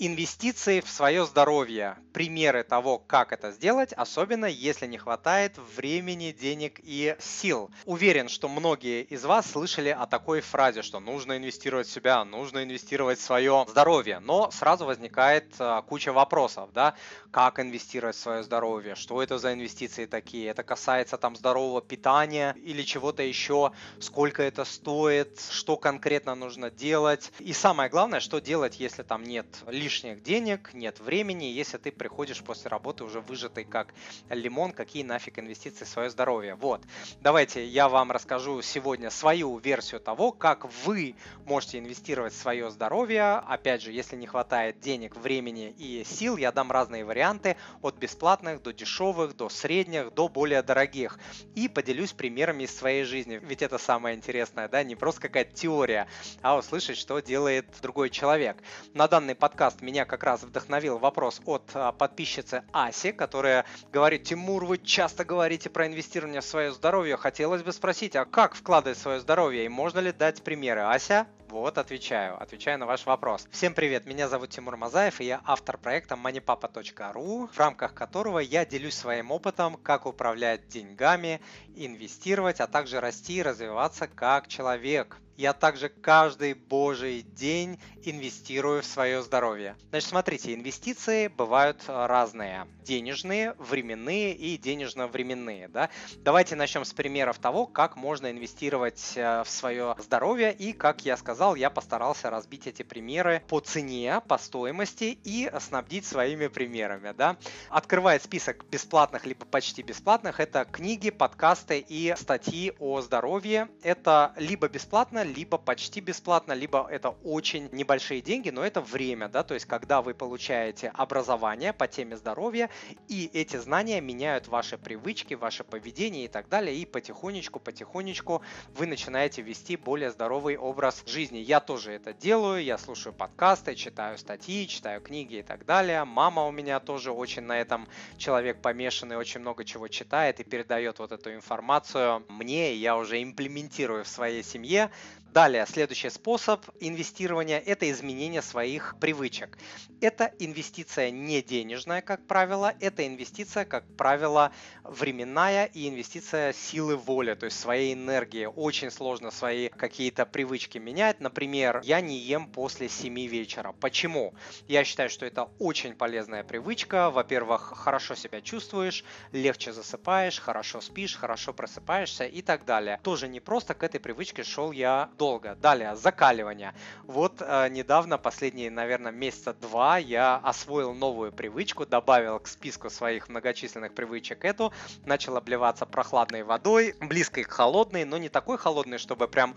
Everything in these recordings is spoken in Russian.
Инвестиции в свое здоровье. Примеры того, как это сделать, особенно если не хватает времени, денег и сил. Уверен, что многие из вас слышали о такой фразе, что нужно инвестировать в себя, нужно инвестировать в свое здоровье. Но сразу возникает а, куча вопросов, да, как инвестировать в свое здоровье, что это за инвестиции такие, это касается там здорового питания или чего-то еще, сколько это стоит, что конкретно нужно делать. И самое главное, что делать, если там нет лишних лишних денег, нет времени, если ты приходишь после работы уже выжатый как лимон, какие нафиг инвестиции в свое здоровье. Вот, давайте я вам расскажу сегодня свою версию того, как вы можете инвестировать в свое здоровье. Опять же, если не хватает денег, времени и сил, я дам разные варианты от бесплатных до дешевых, до средних, до более дорогих. И поделюсь примерами из своей жизни. Ведь это самое интересное, да, не просто какая-то теория, а услышать, что делает другой человек. На данный подкаст подкаст меня как раз вдохновил вопрос от а, подписчицы Аси, которая говорит, Тимур, вы часто говорите про инвестирование в свое здоровье. Хотелось бы спросить, а как вкладывать свое здоровье и можно ли дать примеры? Ася? Вот, отвечаю. Отвечаю на ваш вопрос. Всем привет, меня зовут Тимур Мазаев, и я автор проекта moneypapa.ru, в рамках которого я делюсь своим опытом, как управлять деньгами, инвестировать, а также расти и развиваться как человек. Я также каждый божий день инвестирую в свое здоровье. Значит, смотрите, инвестиции бывают разные. Денежные, временные и денежно-временные. Да? Давайте начнем с примеров того, как можно инвестировать э, в свое здоровье и, как я сказал, я постарался разбить эти примеры по цене, по стоимости и снабдить своими примерами. Да? Открывает список бесплатных либо почти бесплатных. Это книги, подкасты и статьи о здоровье. Это либо бесплатно, либо почти бесплатно, либо это очень небольшие деньги, но это время, да, то есть когда вы получаете образование по теме здоровья, и эти знания меняют ваши привычки, ваше поведение и так далее, и потихонечку, потихонечку вы начинаете вести более здоровый образ жизни. Я тоже это делаю, я слушаю подкасты, читаю статьи, читаю книги и так далее. Мама у меня тоже очень на этом человек помешанный, очень много чего читает и передает вот эту информацию мне, и я уже имплементирую в своей семье. Далее, следующий способ инвестирования – это изменение своих привычек. Это инвестиция не денежная, как правило, это инвестиция, как правило, временная и инвестиция силы воли, то есть своей энергии. Очень сложно свои какие-то привычки менять. Например, я не ем после 7 вечера. Почему? Я считаю, что это очень полезная привычка. Во-первых, хорошо себя чувствуешь, легче засыпаешь, хорошо спишь, хорошо просыпаешься и так далее. Тоже не просто к этой привычке шел я долго. Далее, закаливание. Вот э, недавно, последние, наверное, месяца два, я освоил новую привычку, добавил к списку своих многочисленных привычек эту, начал обливаться прохладной водой, близкой к холодной, но не такой холодной, чтобы прям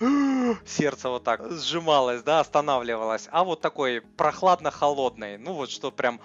сердце вот так сжималось, да, останавливалось, а вот такой прохладно-холодной, ну вот что прям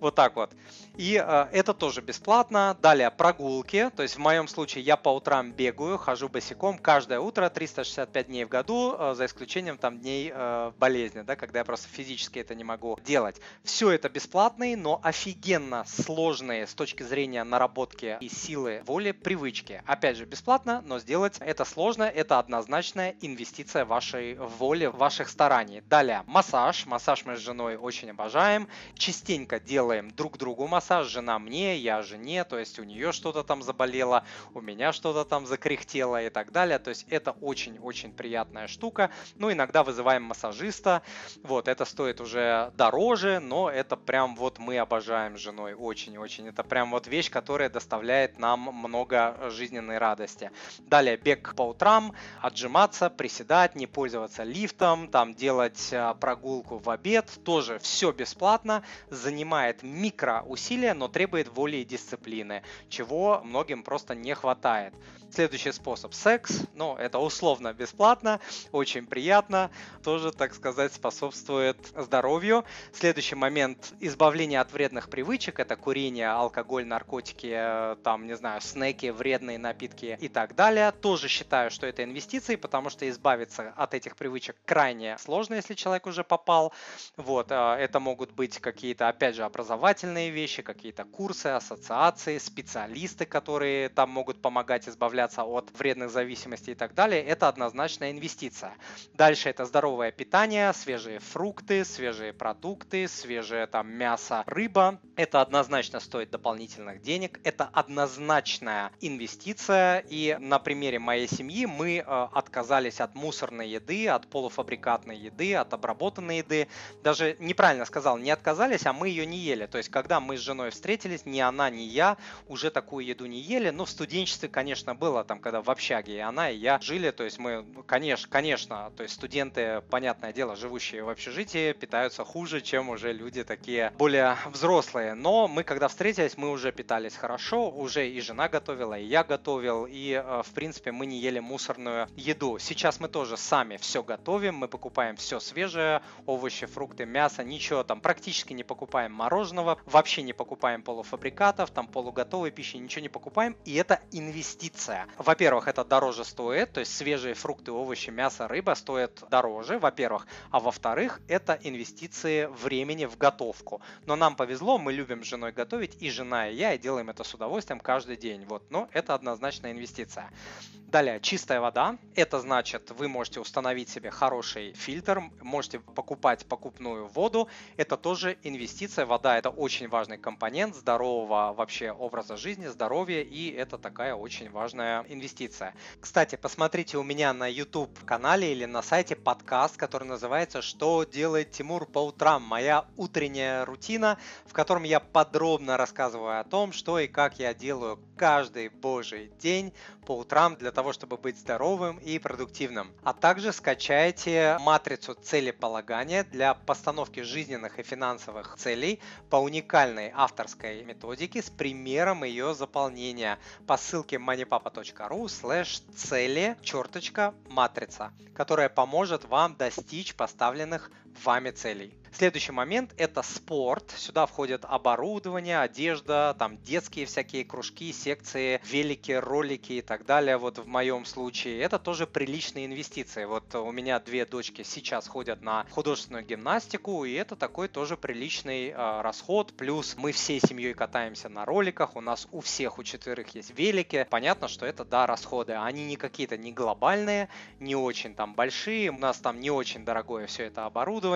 вот так вот. И э, это тоже бесплатно. Далее прогулки, то есть в моем случае я по утрам бегаю, хожу босиком каждое утро 300 365 дней в году, э, за исключением там дней э, болезни, да, когда я просто физически это не могу делать. Все это бесплатные, но офигенно сложные с точки зрения наработки и силы воли привычки. Опять же, бесплатно, но сделать это сложно, это однозначная инвестиция вашей воли, ваших стараний. Далее, массаж. Массаж мы с женой очень обожаем. Частенько делаем друг другу массаж. Жена мне, я жене, то есть у нее что-то там заболело, у меня что-то там закряхтело и так далее. То есть это очень очень-очень приятная штука. Ну, иногда вызываем массажиста. Вот, это стоит уже дороже, но это прям вот мы обожаем с женой очень-очень. Это прям вот вещь, которая доставляет нам много жизненной радости. Далее бег по утрам, отжиматься, приседать, не пользоваться лифтом, там делать а, прогулку в обед. Тоже все бесплатно, занимает микро усилия, но требует воли и дисциплины, чего многим просто не хватает. Следующий способ – секс. Ну, это условно бесплатно, очень приятно. Тоже, так сказать, способствует здоровью. Следующий момент – избавление от вредных привычек. Это курение, алкоголь, наркотики, э, там, не знаю, снеки, вредные напитки и так далее. Тоже считаю, что это инвестиции, потому что избавиться от этих привычек крайне сложно, если человек уже попал. Вот, э, это могут быть какие-то, опять же, образовательные вещи, какие-то курсы, ассоциации, специалисты, которые там могут помогать избавляться от вредных зависимостей и так далее, это однозначно инвестиция. Дальше это здоровое питание, свежие фрукты, свежие продукты, свежее там мясо, рыба. Это однозначно стоит дополнительных денег, это однозначная инвестиция. И на примере моей семьи мы э, отказались от мусорной еды, от полуфабрикатной еды, от обработанной еды. Даже неправильно сказал, не отказались, а мы ее не ели. То есть, когда мы с женой встретились, ни она, ни я уже такую еду не ели. Но в студенчестве, конечно, было там, когда в общаге и она, и я жили. То есть мы, ну, конечно, конечно, то есть студенты, понятное дело, живущие в общежитии, питаются хуже, чем уже люди такие более взрослые. Но мы, когда встретились, мы уже питались хорошо, уже и жена готовила, и я готовил, и, э, в принципе, мы не ели мусорную еду. Сейчас мы тоже сами все готовим, мы покупаем все свежее, овощи, фрукты, мясо, ничего там, практически не покупаем мороженого, вообще не покупаем полуфабрикатов, там полуготовой пищи, ничего не покупаем, и это инвестиция. Во-первых, это дороже стоит, то есть свежие фрукты, овощи, мясо, рыба стоят дороже, во-первых, а во-вторых, это инвестиции времени в готовку. Но нам повезло, мы любим с женой готовить, и жена, и я, и делаем это с удовольствием каждый день. Вот, но это однозначно инвестиция. Далее, чистая вода. Это значит, вы можете установить себе хороший фильтр, можете покупать покупную воду. Это тоже инвестиция. Вода – это очень важный компонент здорового вообще образа жизни, здоровья, и это такая очень важная инвестиция. Кстати, посмотрите у меня на YouTube-канале или на сайте подкаст, который называется «Что делает Тимур по утрам?» Моя утренняя рутина, в котором я подробно рассказываю о том, что и как я делаю каждый божий день по утрам для того, чтобы быть здоровым и продуктивным. А также скачайте матрицу целеполагания для постановки жизненных и финансовых целей по уникальной авторской методике с примером ее заполнения по ссылке moneypapa.ru slash цели черточка матрица, которая поможет вам достичь поставленных вами целей. Следующий момент – это спорт. Сюда входит оборудование, одежда, там детские всякие кружки, секции, велики, ролики и так далее. Вот в моем случае это тоже приличные инвестиции. Вот у меня две дочки сейчас ходят на художественную гимнастику, и это такой тоже приличный э, расход. Плюс мы всей семьей катаемся на роликах, у нас у всех, у четверых есть велики. Понятно, что это, да, расходы. Они не какие-то не глобальные, не очень там большие. У нас там не очень дорогое все это оборудование.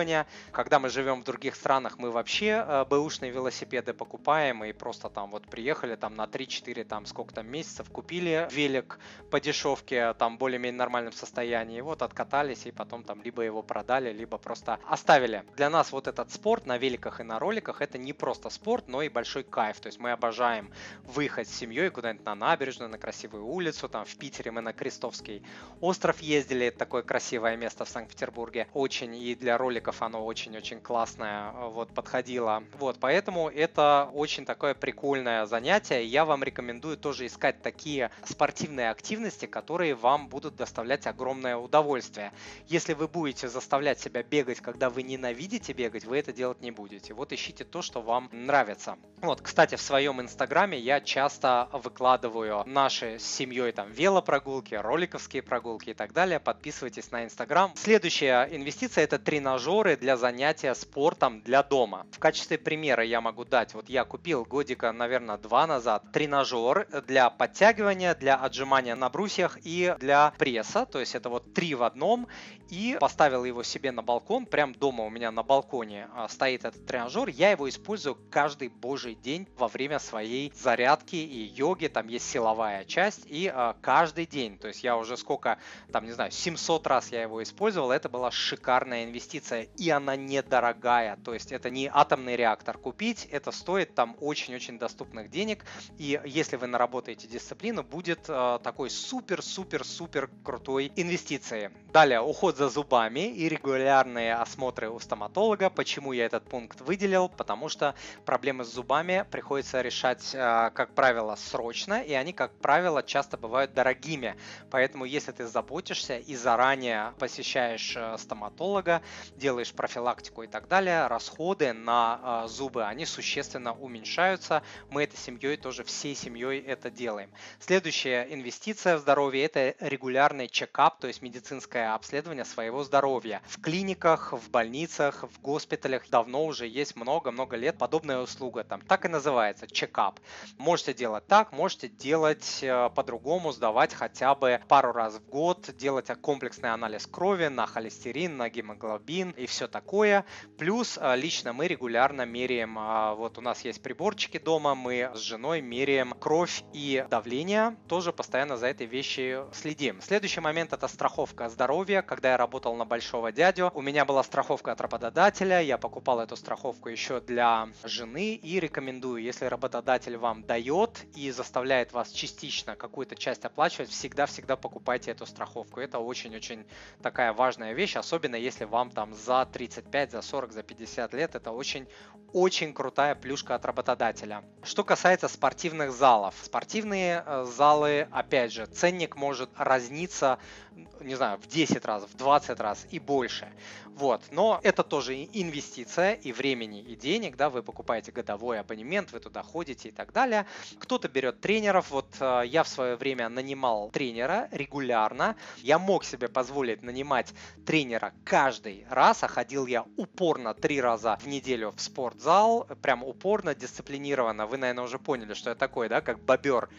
Когда мы живем в других странах, мы вообще э, бэушные велосипеды покупаем и просто там вот приехали там на 3-4 там сколько там месяцев, купили велик по дешевке, там более-менее нормальном состоянии, вот откатались и потом там либо его продали, либо просто оставили. Для нас вот этот спорт на великах и на роликах это не просто спорт, но и большой кайф. То есть мы обожаем выехать с семьей куда-нибудь на набережную, на красивую улицу, там в Питере мы на Крестовский остров ездили, это такое красивое место в Санкт-Петербурге. Очень и для роликов оно очень-очень очень классная, э, вот, подходила. Вот, поэтому это очень такое прикольное занятие. Я вам рекомендую тоже искать такие спортивные активности, которые вам будут доставлять огромное удовольствие. Если вы будете заставлять себя бегать, когда вы ненавидите бегать, вы это делать не будете. Вот ищите то, что вам нравится. Вот, кстати, в своем инстаграме я часто выкладываю наши с семьей там велопрогулки, роликовские прогулки и так далее. Подписывайтесь на инстаграм. Следующая инвестиция это тренажеры для занятия спортом для дома. В качестве примера я могу дать, вот я купил годика, наверное, два назад тренажер для подтягивания, для отжимания на брусьях и для пресса, то есть это вот три в одном, и поставил его себе на балкон, прям дома у меня на балконе а, стоит этот тренажер, я его использую каждый божий день во время своей зарядки и йоги, там есть силовая часть, и а, каждый день, то есть я уже сколько, там, не знаю, 700 раз я его использовал, это была шикарная инвестиция, и она не дорогая, то есть это не атомный реактор купить, это стоит там очень-очень доступных денег, и если вы наработаете дисциплину, будет э, такой супер-супер-супер крутой инвестицией. Далее, уход за зубами и регулярные осмотры у стоматолога. Почему я этот пункт выделил? Потому что проблемы с зубами приходится решать, э, как правило, срочно, и они, как правило, часто бывают дорогими. Поэтому, если ты заботишься и заранее посещаешь э, стоматолога, делаешь профилактику и так далее, расходы на э, зубы, они существенно уменьшаются. Мы этой семьей тоже всей семьей это делаем. Следующая инвестиция в здоровье – это регулярный чекап, то есть медицинское обследование своего здоровья. В клиниках, в больницах, в госпиталях давно уже есть много-много лет подобная услуга. Там так и называется – чекап. Можете делать так, можете делать э, по-другому, сдавать хотя бы пару раз в год, делать комплексный анализ крови на холестерин, на гемоглобин и все такое. Плюс э, лично мы регулярно меряем, э, вот у нас есть приборчики дома, мы с женой меряем кровь и давление, тоже постоянно за этой вещи следим. Следующий момент это страховка здоровья. Когда я работал на большого дядю, у меня была страховка от работодателя, я покупал эту страховку еще для жены и рекомендую, если работодатель вам дает и заставляет вас частично какую-то часть оплачивать, всегда-всегда покупайте эту страховку. Это очень-очень такая важная вещь, особенно если вам там за 35, за 40, за 50 лет. Это очень-очень крутая плюшка от работодателя. Что касается спортивных залов. Спортивные э, залы, опять же, ценник может разниться не знаю, в 10 раз, в 20 раз и больше. Вот. Но это тоже инвестиция и времени, и денег, да, вы покупаете годовой абонемент, вы туда ходите и так далее. Кто-то берет тренеров, вот э, я в свое время нанимал тренера регулярно, я мог себе позволить нанимать тренера каждый раз, а ходил я упорно три раза в неделю в спортзал, прям упорно, дисциплинированно, вы, наверное, уже поняли, что я такой, да, как бобер,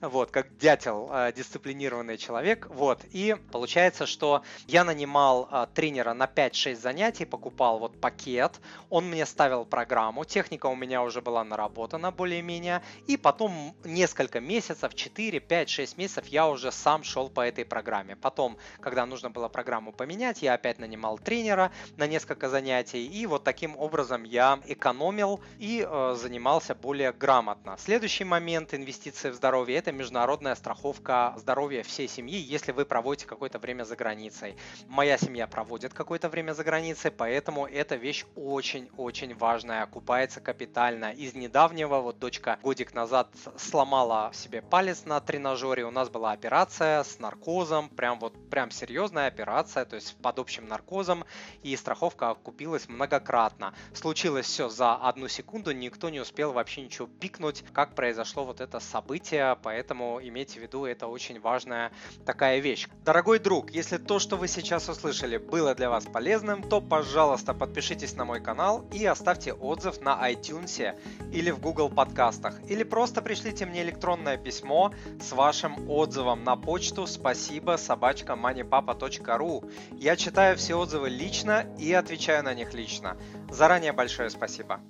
вот, как дятел, э, дисциплинированный человек, вот, и получается, что я нанимал э, тренера на 5 5-6 занятий, покупал вот пакет, он мне ставил программу, техника у меня уже была наработана более-менее, и потом несколько месяцев, 4, 5, 6 месяцев я уже сам шел по этой программе. Потом, когда нужно было программу поменять, я опять нанимал тренера на несколько занятий, и вот таким образом я экономил и э, занимался более грамотно. Следующий момент инвестиции в здоровье – это международная страховка здоровья всей семьи, если вы проводите какое-то время за границей. Моя семья проводит какое-то время за границей, поэтому эта вещь очень-очень важная, окупается капитально. Из недавнего, вот дочка годик назад сломала себе палец на тренажере, у нас была операция с наркозом, прям вот прям серьезная операция, то есть под общим наркозом, и страховка окупилась многократно. Случилось все за одну секунду, никто не успел вообще ничего пикнуть, как произошло вот это событие, поэтому имейте в виду, это очень важная такая вещь. Дорогой друг, если то, что вы сейчас услышали, было для вас полезным, то, пожалуйста, подпишитесь на мой канал и оставьте отзыв на iTunes или в Google подкастах. Или просто пришлите мне электронное письмо с вашим отзывом на почту спасибо собачка moneypapa.ru. Я читаю все отзывы лично и отвечаю на них лично. Заранее большое спасибо.